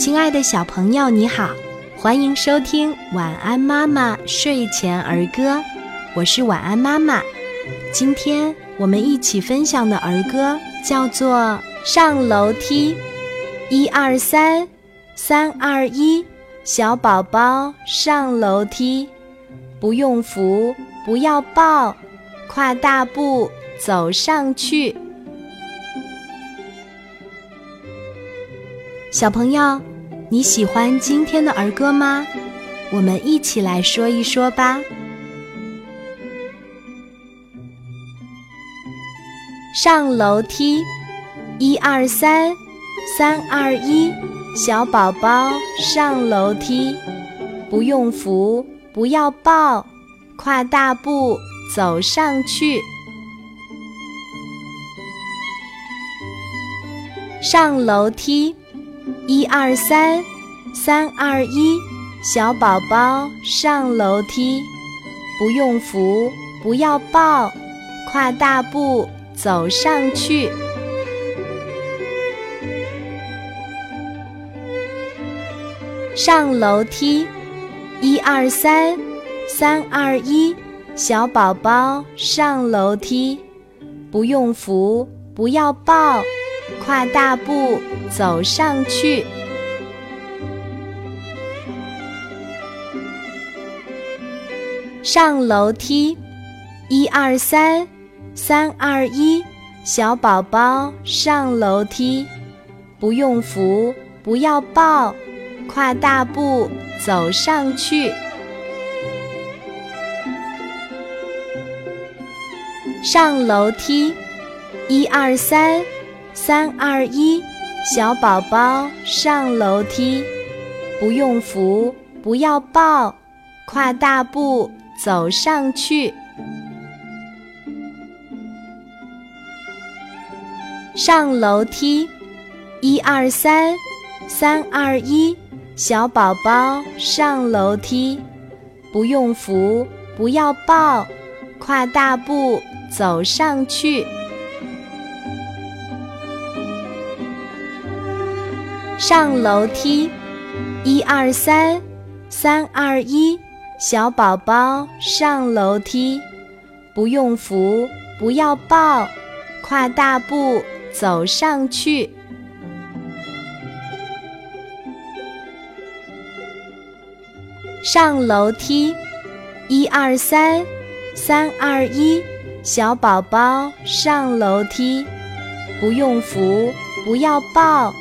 亲爱的小朋友，你好，欢迎收听《晚安妈妈睡前儿歌》，我是晚安妈妈。今天我们一起分享的儿歌叫做《上楼梯》，一二三，三二一，小宝宝上楼梯，不用扶，不要抱，跨大步走上去。小朋友，你喜欢今天的儿歌吗？我们一起来说一说吧。上楼梯，一二三，三二一，小宝宝上楼梯，不用扶，不要抱，跨大步走上去。上楼梯。一二三，三二一，小宝宝上楼梯，不用扶，不要抱，跨大步走上去。上楼梯，一二三，三二一，小宝宝上楼梯，不用扶，不要抱。跨大步走上去，上楼梯，一二三，三二一，小宝宝上楼梯，不用扶，不要抱，跨大步走上去，上楼梯，一二三。三二一，小宝宝上楼梯，不用扶，不要抱，跨大步走上去。上楼梯，一二三，三二一，小宝宝上楼梯，不用扶，不要抱，跨大步走上去。上楼梯，一二三，三二一，小宝宝上楼梯，不用扶，不要抱，跨大步走上去。上楼梯，一二三，三二一，小宝宝上楼梯，不用扶，不要抱。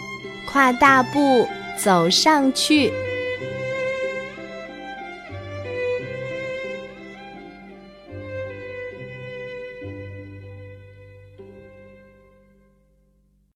跨大步走上去。